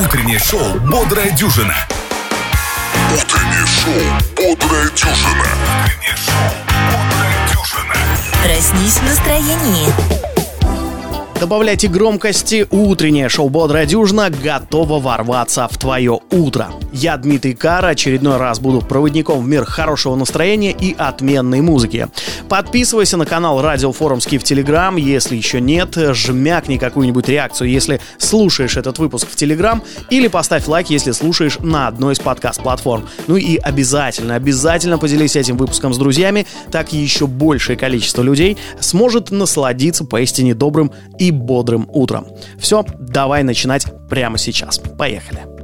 Утреннее шоу «Бодрая дюжина». Утреннее шоу «Бодрая дюжина». Утреннее шоу «Бодрая дюжина». Проснись в настроении. Добавляйте громкости, утреннее шоу «Бодрая дюжина» готово ворваться в твое утро. Я Дмитрий Кара, очередной раз буду проводником в мир хорошего настроения и отменной музыки. Подписывайся на канал Радио Форумский в Телеграм, если еще нет, жмякни какую-нибудь реакцию, если слушаешь этот выпуск в Телеграм, или поставь лайк, если слушаешь на одной из подкаст-платформ. Ну и обязательно, обязательно поделись этим выпуском с друзьями, так еще большее количество людей сможет насладиться поистине добрым и бодрым утром. Все, давай начинать прямо сейчас. Поехали.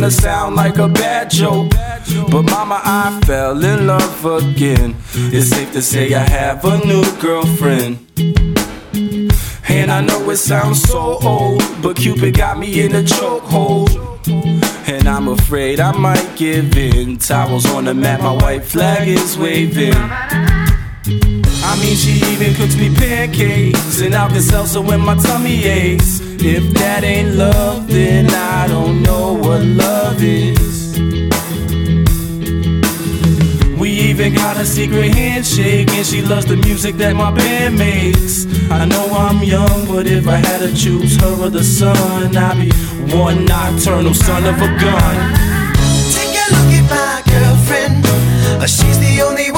Gonna sound like a bad joke. But mama, I fell in love again. It's safe to say I have a new girlfriend. And I know it sounds so old, but Cupid got me in a chokehold. And I'm afraid I might give in. Towels on the mat, my white flag is waving. I mean, she even cooks me pancakes and Alka-Seltzer so when my tummy aches. If that ain't love, then I don't know what love is We even got a secret handshake, and she loves the music that my band makes. I know I'm young, but if I had to choose her or the sun, I'd be one nocturnal son of a gun. Take a look at my girlfriend. Uh, She's the only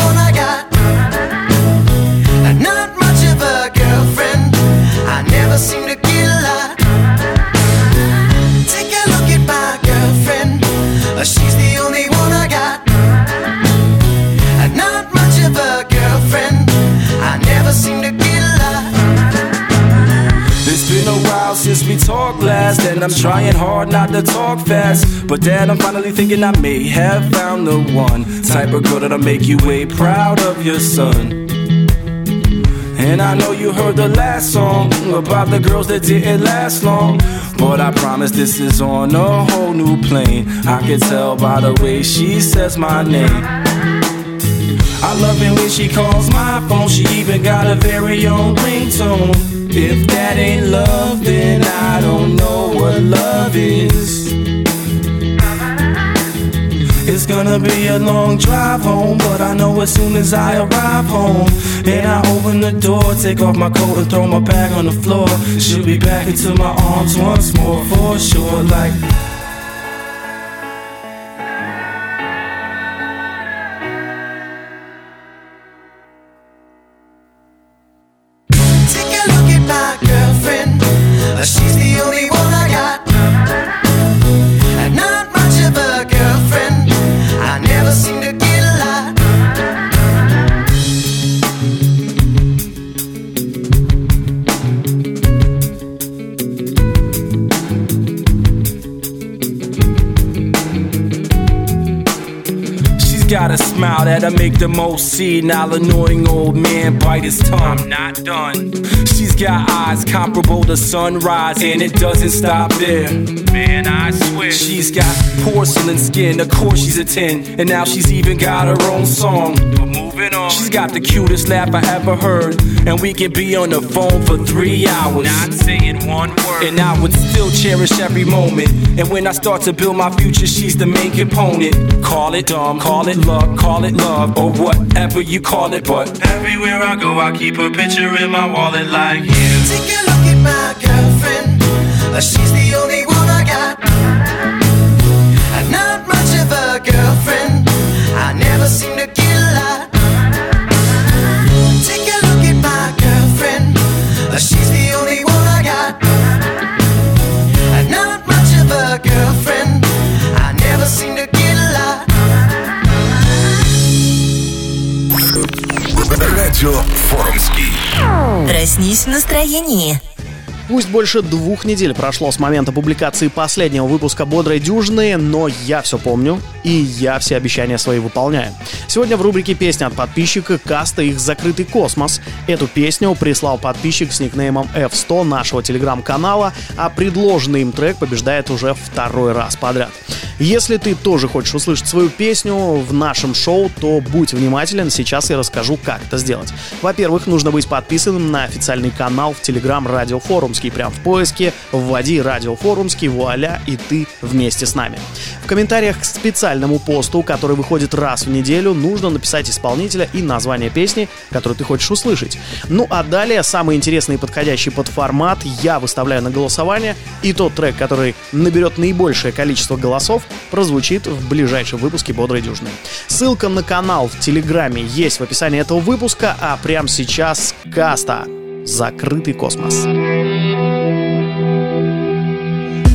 I'm trying hard not to talk fast. But dad, I'm finally thinking I may have found the one type of girl that'll make you way proud of your son. And I know you heard the last song about the girls that didn't last long. But I promise this is on a whole new plane. I can tell by the way she says my name. I love it when she calls my phone. She even got a very own ringtone. If that ain't love, then I don't know what love is. It's gonna be a long drive home, but I know as soon as I arrive home and I open the door, take off my coat and throw my bag on the floor, she'll be back into my arms once more for sure. Like make the most senile, annoying old man bite his tongue. I'm not done. She's got eyes comparable to sunrise, and it doesn't stop there. Man, I swear. She's got porcelain skin, of course she's a 10, and now she's even got her own song. But moving on. She's got the cutest laugh I ever heard, and we can be on the phone for three hours. Not saying one word. And I would still cherish every moment. And when I start to build my future, she's the main component. Call it dumb, call it luck, call it love, or whatever you call it. But everywhere I go, I keep a picture in my wallet like you. Take a look at my girlfriend. Uh, She's the only one I got. Uh, Not much of a girlfriend. I never seem to get a lot. Take a look at my girlfriend. Uh, She's the only one I got. Uh, Not much of a girlfriend. I never seem to get a lot. Радио Форумский. Проснись в настроении. Пусть больше двух недель прошло с момента публикации последнего выпуска «Бодрой дюжины», но я все помню, и я все обещания свои выполняю. Сегодня в рубрике «Песня от подписчика» каста их «Закрытый космос». Эту песню прислал подписчик с никнеймом F100 нашего телеграм-канала, а предложенный им трек побеждает уже второй раз подряд. Если ты тоже хочешь услышать свою песню в нашем шоу, то будь внимателен, сейчас я расскажу, как это сделать. Во-первых, нужно быть подписанным на официальный канал в Телеграм Радио Форумский. Прям в поиске вводи Радио Форумский, вуаля, и ты вместе с нами. В комментариях к специальному посту, который выходит раз в неделю, нужно написать исполнителя и название песни, которую ты хочешь услышать. Ну а далее, самый интересный и подходящий под формат я выставляю на голосование, и тот трек, который наберет наибольшее количество голосов, прозвучит в ближайшем выпуске «Бодрой дюжины». Ссылка на канал в Телеграме есть в описании этого выпуска, а прямо сейчас Каста. Закрытый космос.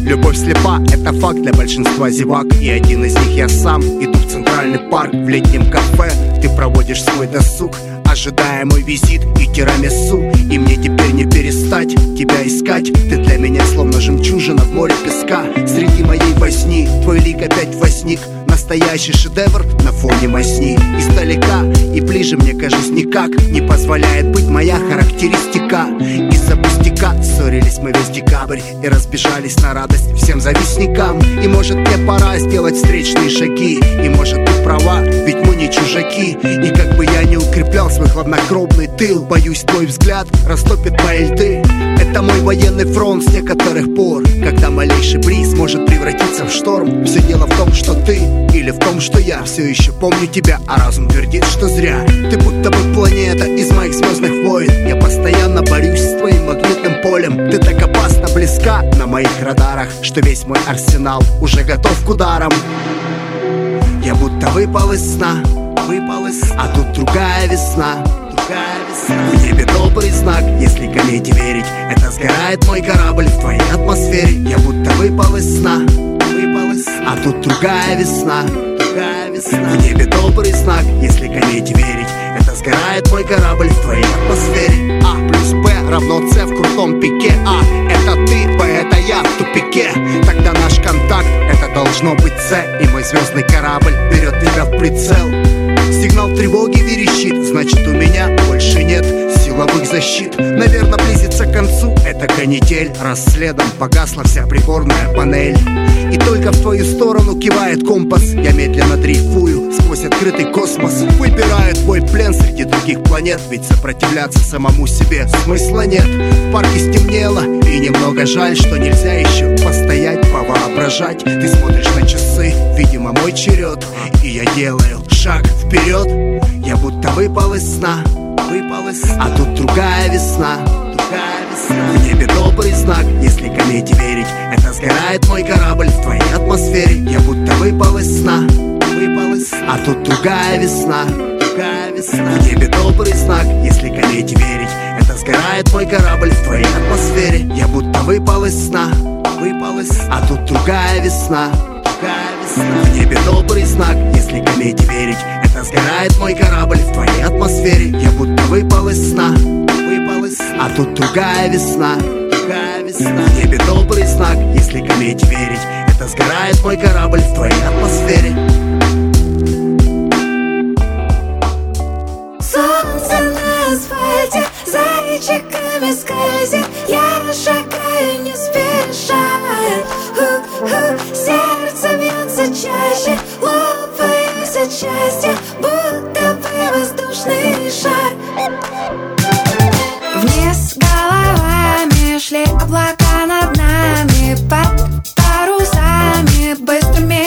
Любовь слепа, это факт для большинства зевак И один из них я сам Иду в центральный парк в летнем кафе Ты проводишь свой досуг Ожидая мой визит и тирамису. И мне теперь не перестать тебя искать. Ты для меня словно жемчужина в море песка. Среди моей возни твой лик опять возник. Настоящий шедевр на фоне масни. Издалека и ближе мне кажется никак Не позволяет быть моя характеристика. Из-за пустяка ссорились мы весь декабрь И разбежались на радость всем завистникам. И может мне пора сделать встречные шаги. И может ты права, ведь мы не чужаки. И как бы я не укреплял свой хладнокровный тыл Боюсь твой взгляд растопит мои льды. Это мой военный фронт с некоторых пор. Когда малейший бриз может превратиться в шторм Все дело в том, что ты или в том, что я Все еще помню тебя, а разум твердит, что зря. Ты будто бы планета из моих звездных войн. Я постоянно борюсь с твоим магнитным полем. Ты так опасно близка на моих радарах Что весь мой арсенал уже готов к ударам. Я будто выпал из сна Сна А тут другая весна. В небе добрый знак, если комете верить Это сгорает мой корабль в твоей атмосфере. Я будто Выпал из сна. А тут другая весна. Другая весна. В небе добрый знак, если комете верить Это сгорает мой корабль в твоей атмосфере. А плюс Б равно С в крутом пике. А это ты, Б это я в тупике. Тогда наш контакт это должно быть С И мой звездный корабль берет тебя в прицел Сигнал тревоги верещит, значит у меня больше нет силовых защит. Наверное, близится к концу. Эта канитель Раз следом погасла вся приборная панель. И только в твою сторону кивает компас. Я медленно дрейфую сквозь открытый космос. Выбираю твой плен среди других планет. Ведь сопротивляться самому себе смысла нет. В парке стемнело и немного жаль Что нельзя еще постоять, повоображать. Ты смотришь на часы, видимо мой черед. И я делаю шаг вперед. Я будто выпал из сна А тут другая весна Другая весна. В небе добрый знак, если комете верить. Это сгорает мой корабль в твоей атмосфере. Я будто выпал из сна Выпал из сна. А тут другая весна Другая весна. В небе добрый знак, если комете верить. Это сгорает мой корабль в твоей атмосфере. Я будто выпал из сна Выпал из сна. А тут другая весна Другая весна. В небе добрый знак, если комете верить сгорает мой корабль в твоей атмосфере Я будто выпал из сна. Выпал из сна. А тут другая весна Другая весна. В небе добрый знак, если комете верить. Это сгорает мой корабль в твоей атмосфере. Солнце на асфальте зайчиками скользит. Я шагаю не спеша. Сердце бьется чаще От счастья Будто бы воздушный шар. Вниз головами шли облака над нами Под парусами быстрыми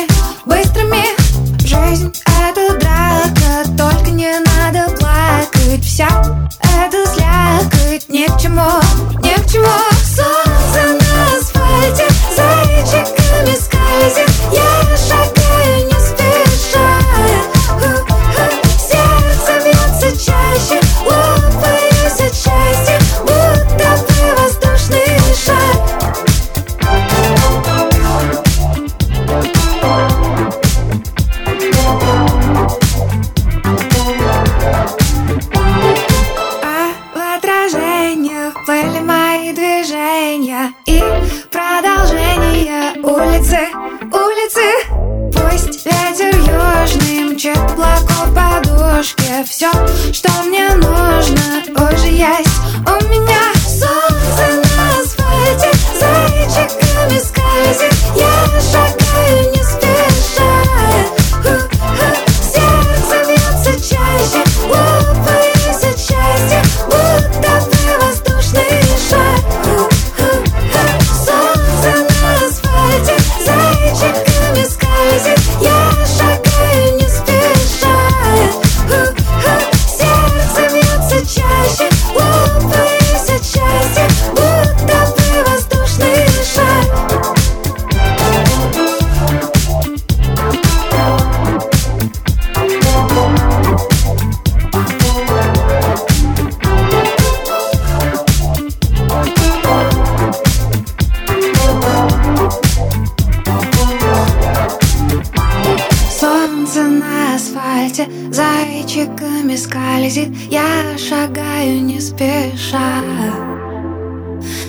шагаю не спеша.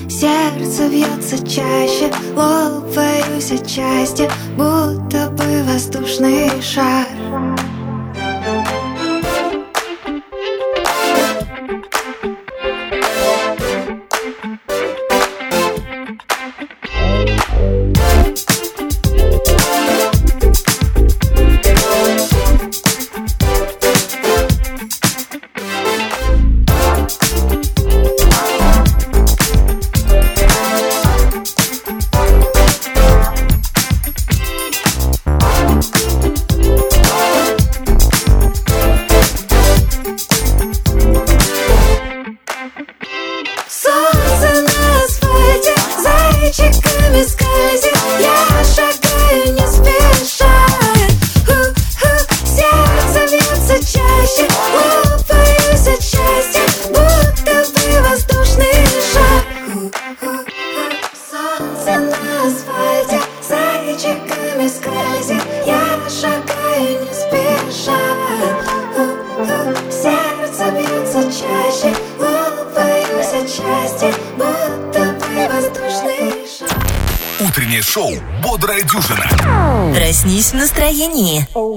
Сердце бьется чаще, лопаюсь от счастья Будто бы воздушный шар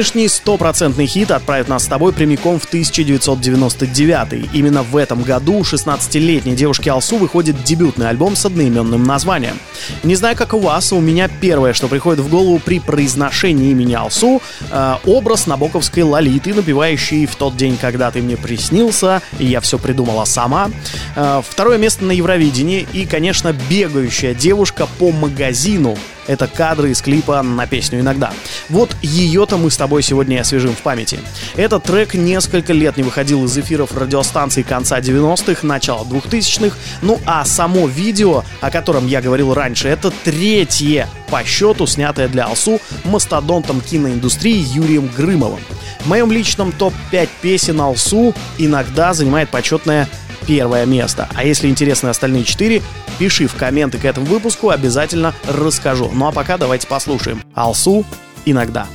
Сегодняшний стопроцентный хит отправит нас с тобой прямиком в 1999. Именно в этом году у 16-летней девушки Алсу выходит дебютный альбом с одноименным названием. Не знаю, как у вас, у меня первое, что приходит в голову при произношении имени Алсу, э, образ набоковской лолиты, напевающей «В тот день, когда ты мне приснился, и я все придумала сама». Э, второе место на Евровидении и, конечно, бегающая девушка по магазину, это кадры из клипа на песню «Иногда». Вот ее-то мы с тобой сегодня освежим в памяти. Этот трек несколько лет не выходил из эфиров радиостанций конца 90-х, начала 2000-х. Ну а само видео, о котором я говорил раньше, это третье по счету, снятое для Алсу мастодонтом киноиндустрии Юрием Грымовым. В моем личном топ-5 песен Алсу иногда занимает почетное первое место. А если интересны остальные четыре, пиши в комменты к этому выпуску, обязательно расскажу. Ну а пока давайте послушаем. Алсу иногда.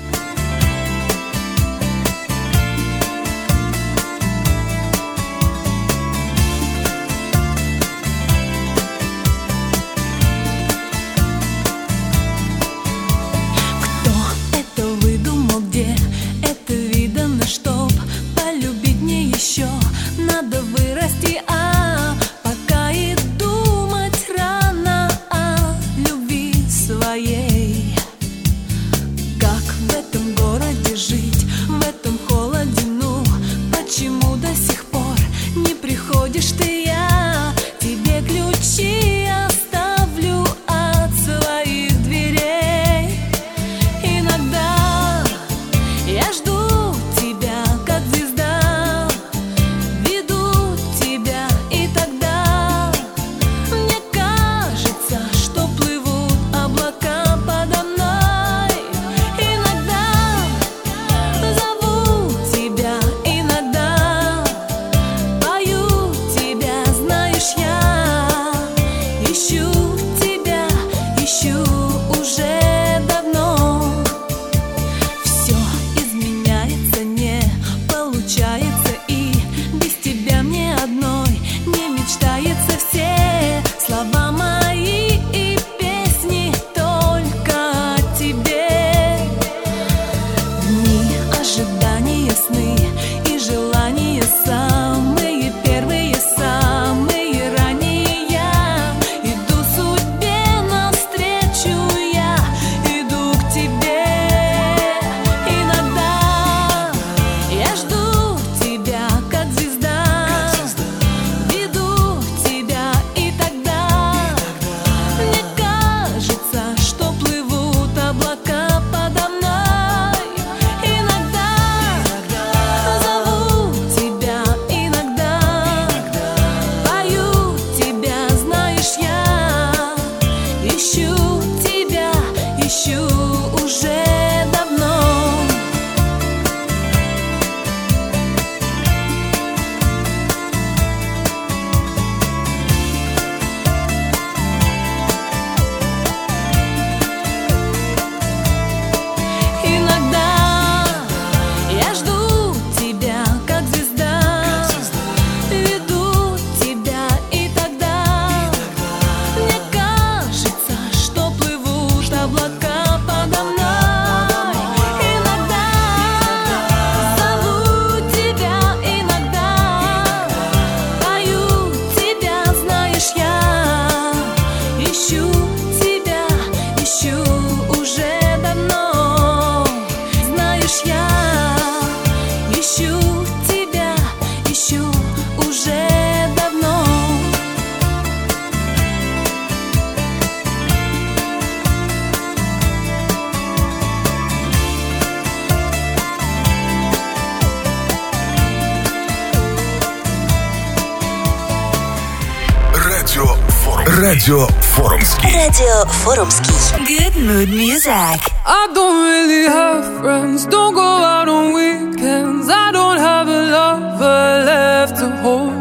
Радио Форумский. Good mood music. I don't really have friends, don't go out on weekends. I don't have a lover left to hold.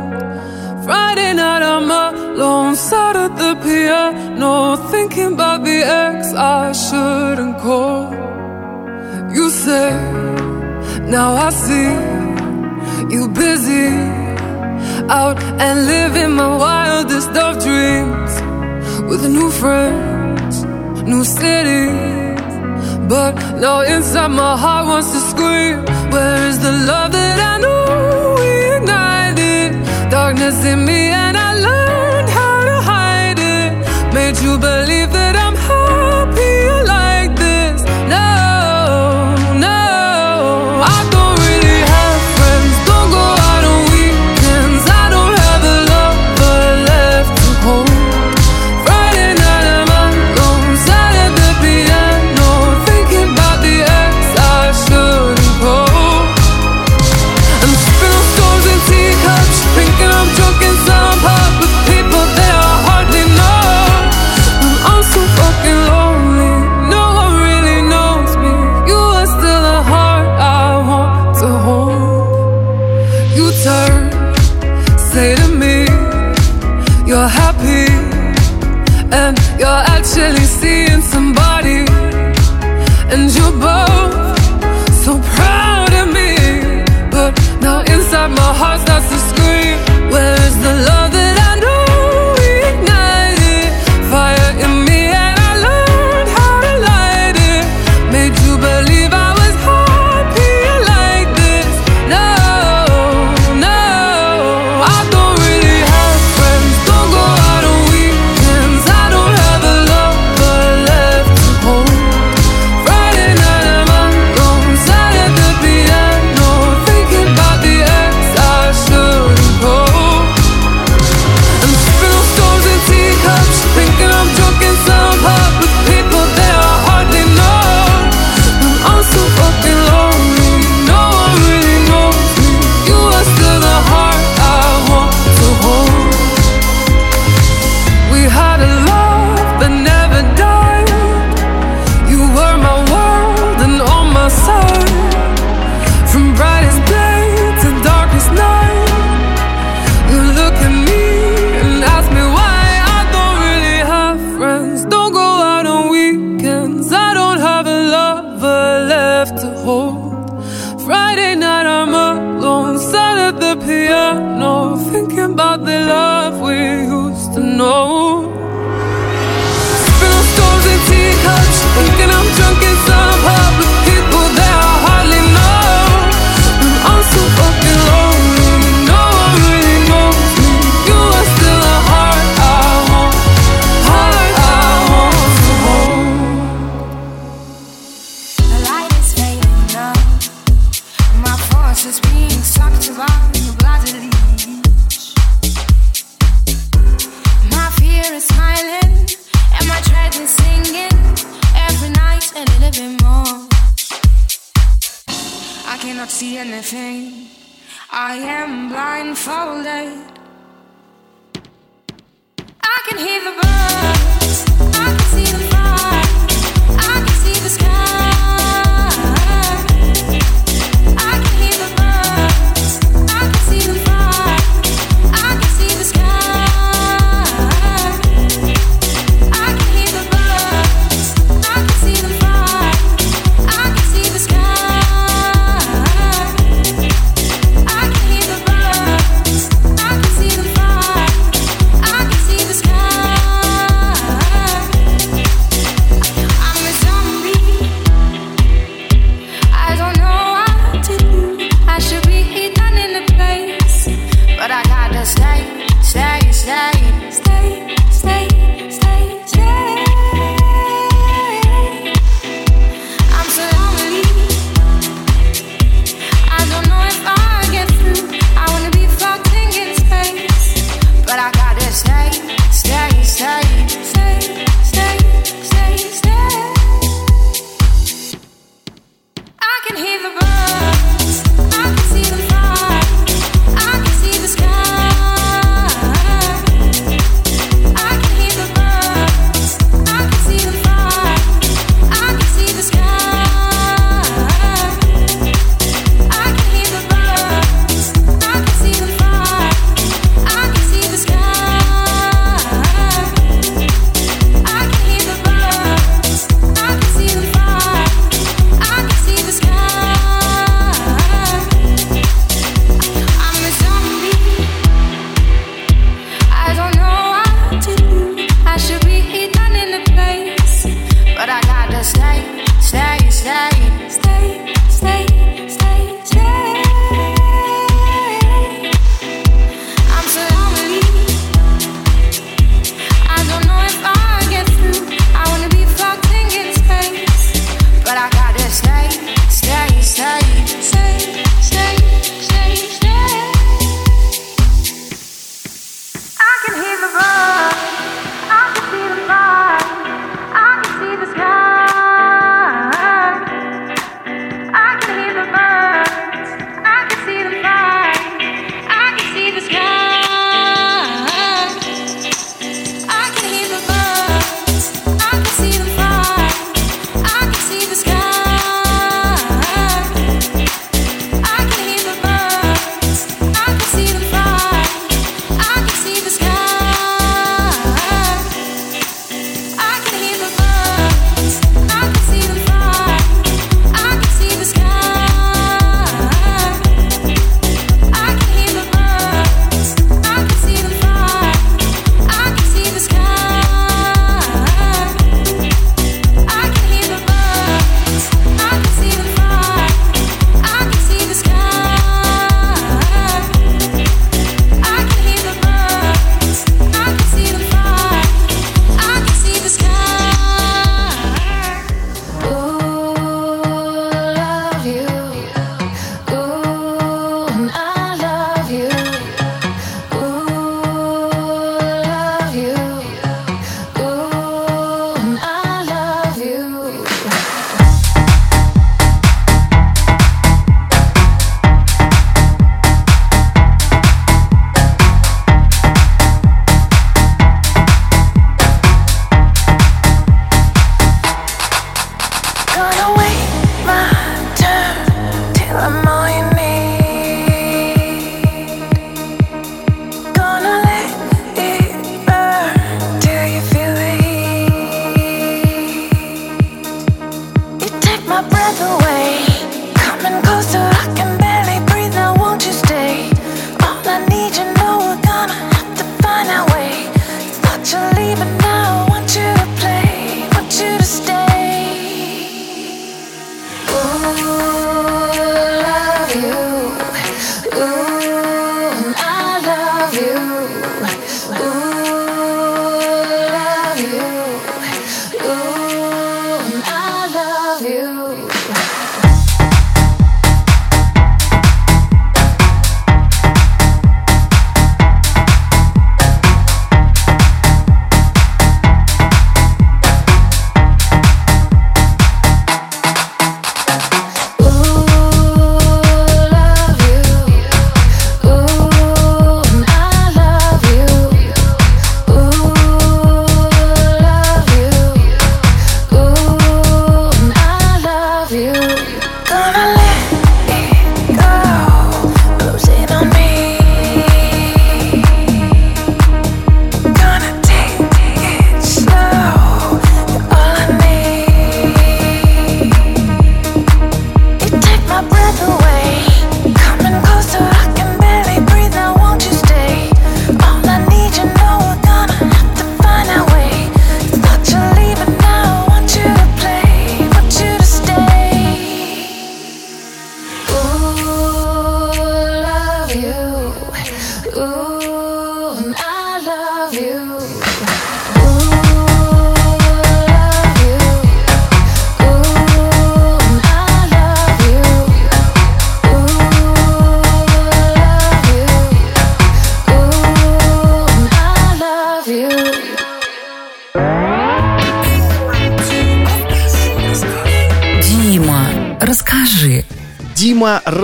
Friday night I'm alone, sat at the piano, thinking about the ex I shouldn't call. You say, now I see you busy out and living my wildest of dreams with new friends, new cities. But now inside my heart wants to scream. Where is the love that I knew we ignited? Darkness in me, and I learned how to hide it. Made you believe it.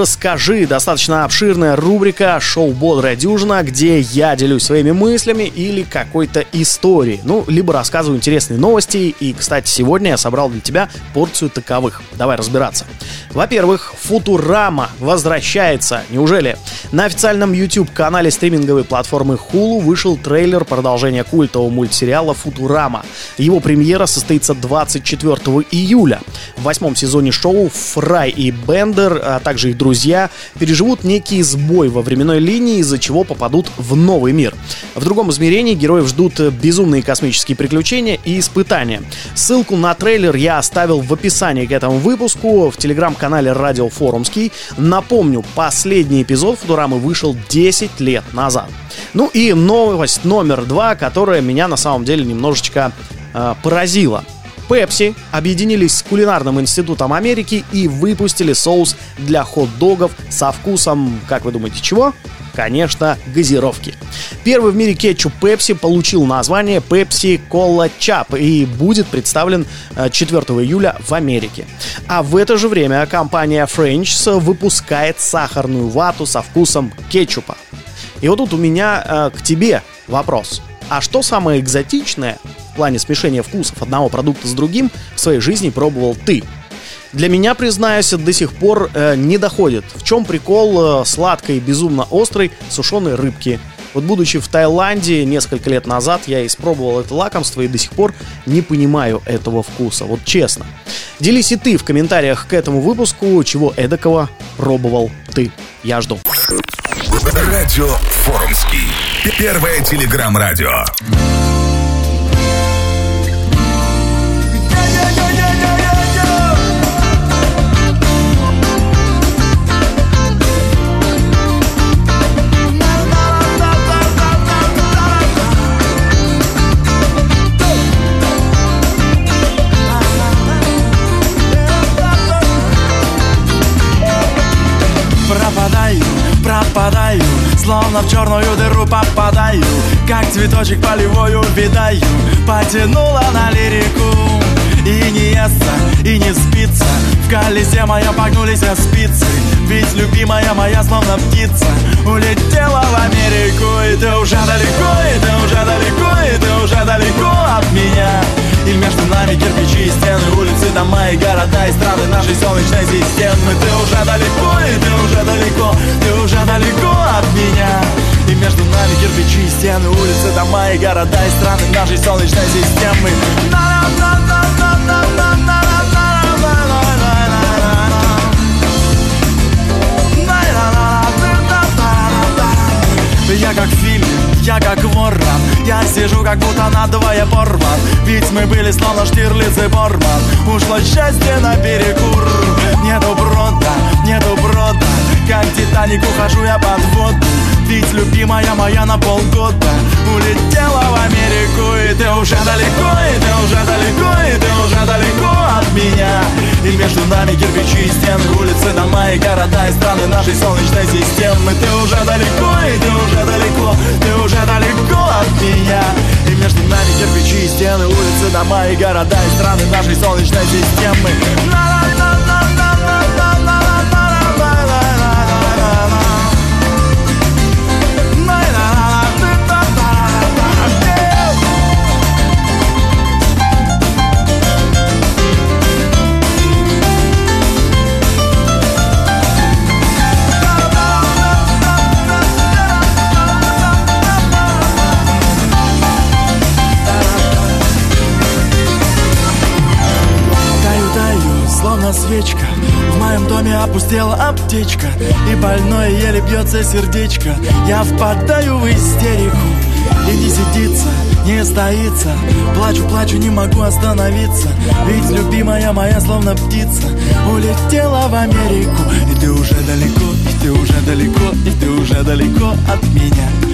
Расскажи. Достаточно обширная рубрика шоу «Бодрая дюжина», где я делюсь своими мыслями или какой-то историей. Ну, либо рассказываю интересные новости. И, кстати, сегодня я собрал для тебя порцию таковых. Давай разбираться. Во-первых, Футурама возвращается. Неужели? На официальном YouTube-канале стриминговой платформы Hulu вышел трейлер продолжения культового мультсериала «Футурама». Его премьера состоится 24 июля. В восьмом сезоне шоу Фрай и Бендер, а также их друзья, переживут некий сбой во временной линии, из-за чего попадут в новый мир. В другом измерении героев ждут безумные космические приключения и испытания. Ссылку на трейлер я оставил в описании к этому выпуску в телеграм-канале Радио Форумский. Напомню, последний эпизод Футурамы вышел 10 лет назад. Ну и новость номер два, которая меня на самом деле немножечко э, поразила. Пепси объединились с Кулинарным институтом Америки и выпустили соус для хот-догов со вкусом, как вы думаете, чего? Конечно, газировки. Первый в мире кетчуп Pepsi получил название Pepsi Cola Chap и будет представлен э, 4 июля в Америке. А в это же время компания French выпускает сахарную вату со вкусом кетчупа. И вот тут у меня э, к тебе вопрос. А что самое экзотичное в плане смешения вкусов одного продукта с другим в своей жизни пробовал ты? Для меня, признаюсь, до сих пор э, не доходит. В чем прикол э, сладкой безумно острой сушеной рыбки? Вот будучи в Таиланде несколько лет назад, я испробовал это лакомство и до сих пор не понимаю этого вкуса. Вот честно. Делись и ты в комментариях к этому выпуску, чего эдакого пробовал ты. Я жду. Радио Форумский. Первое телеграм-радио. Словно в черную дыру попадаю Как цветочек полевой увидаю Потянула на лирику И не естся, и не спится. В колесе моя погнулись спицы Ведь любимая моя словно птица. Улетела в Америку И ты уже далеко, и ты уже далеко И ты уже далеко от меня и между нами кирпичи и стены, улицы, дома и города и страны нашей солнечной системы. Ты уже далеко, и ты уже далеко, ты уже далеко от меня. И между нами кирпичи и стены, улицы, дома и города и страны нашей солнечной системы. Я как в фильме, я как ворон. Я сижу как будто надвое порван. Ведь мы были словно Штирлиц и Борман. Ушло счастье на перекур Нету брода, нету брода. Как Титаник ухожу я под воду Ведь любимая моя на полгода. Улетела в Америку И ты уже далеко, и ты уже далеко И ты уже далеко от меня. И между нами кирпичи и стены Улицы, дома и города и страны нашей солнечной системы. Ты уже далеко, и ты уже далеко Ты уже далеко от меня. И между нами кирпичи и стены Улицы, дома и города и страны нашей солнечной системы свечка. В моем доме опустела аптечка И больное еле бьется сердечко. Я впадаю в истерику И не сидится, не стоится. Плачу, плачу, не могу остановиться Ведь любимая моя словно птица Улетела в Америку. И ты уже далеко, и ты уже далеко И ты уже далеко от меня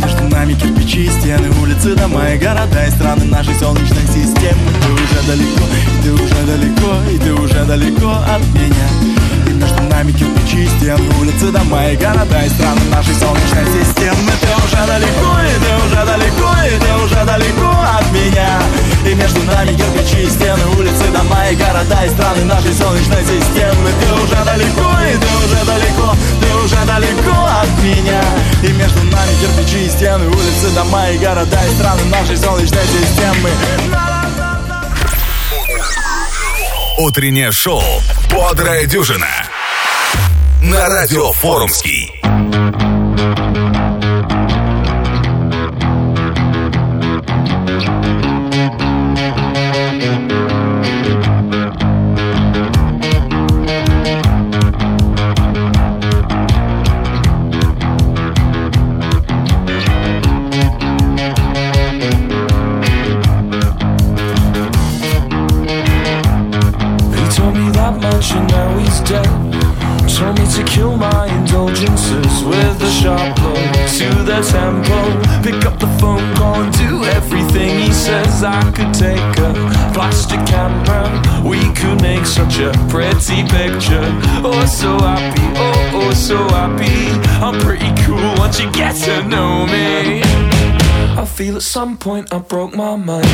между нами кирпичи стены, улицы, дома и города и страны нашей солнечной системы. Ты уже далеко, и ты уже далеко, и ты уже далеко от меня. И между нами кирпичи стены, улицы, дома и города и страны нашей солнечной системы. Ты уже далеко, и ты уже далеко, и ты уже далеко от меня. И между нами кирпичи и стены Улицы, дома и города И страны нашей солнечной системы. Ты уже далеко и ты уже далеко Ты уже далеко от меня. И между нами кирпичи и стены Улицы, дома и города И страны нашей солнечной системы. Утреннее шоу «Бодрая дюжина» на радио Форумский. Picture. Oh, so happy, oh, oh, so happy. I'm pretty cool once you get to know me. I feel at some point I broke my mind.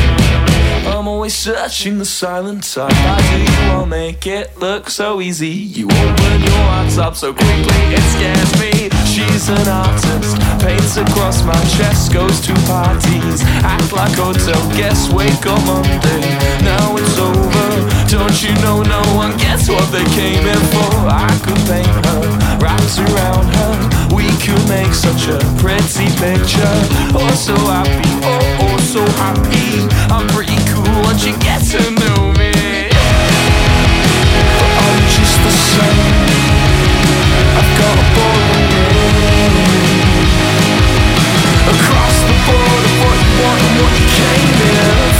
I'm always searching the silent side. How do all make it look so easy? You open your hearts up so quickly, it scares me. She's an artist, paints across my chest, goes to parties, act like hotel guests. Wake up Monday, now it's over. Don't you know no one gets what they came in for? I could paint her, wraps around her. We could make such a pretty picture. Oh, so happy, oh, oh, so happy. I'm pretty cool once you get to know me. But I'm just the same. I've got a boring name. Across the board of what you want and what you came here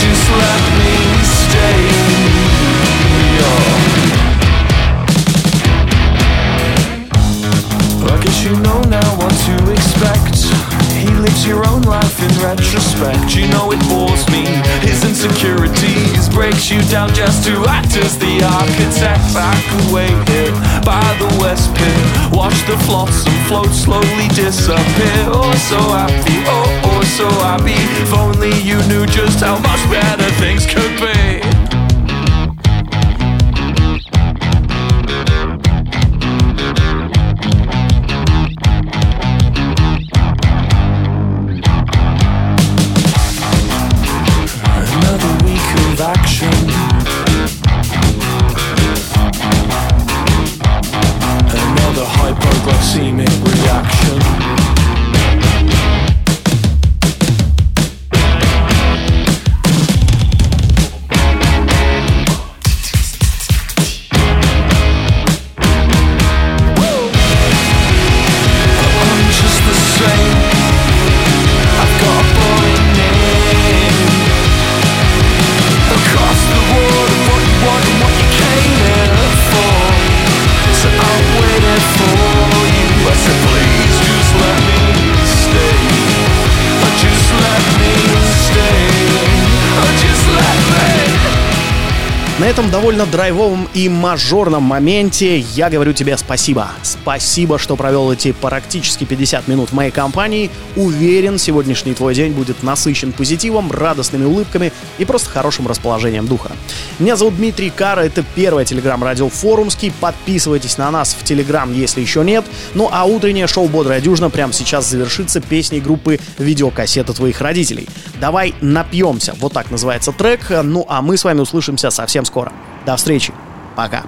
just let me stay. Oh, guess you know now what to expect. He lives your own life in retrospect. You know it bores me. His insecurities breaks you down just to act as the architect. Could wait here by the west pier, watch the flotsam float slowly disappear. Oh, so happy, oh, oh, so happy. If only you knew just how much better things этом довольно драйвовом и мажорном моменте я говорю тебе спасибо. Спасибо, что провел эти практически 50 минут в моей компании. Уверен, сегодняшний твой день будет насыщен позитивом, радостными улыбками и просто хорошим расположением духа. Меня зовут Дмитрий Кара, это первое телеграм-радио Форумский. Подписывайтесь на нас в телеграм, если еще нет. Ну а утреннее шоу «Бодрая дюжина» прямо сейчас завершится песней группы «Видеокассета твоих родителей». Давай напьемся, вот так называется трек. Ну а мы с вами услышимся совсем скоро. До встречи. Пока.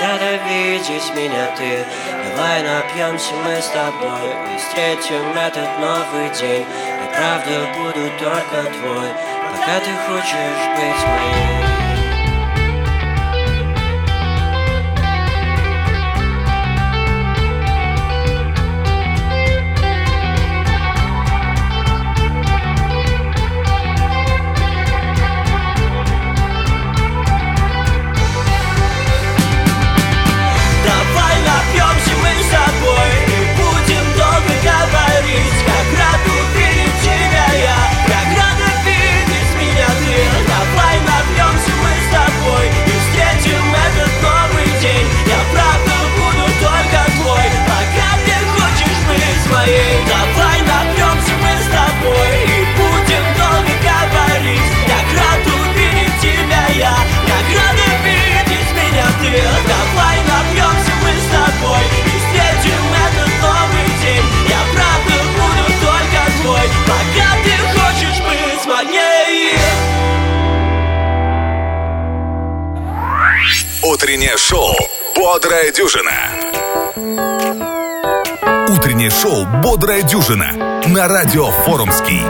надо меня ты. Давай напьемся мы с тобой И встретим этот новый день. И правда буду только твой Пока ты хочешь быть моим. Утреннее шоу «Бодрая дюжина». Утреннее шоу «Бодрая дюжина» на радио «Форумский».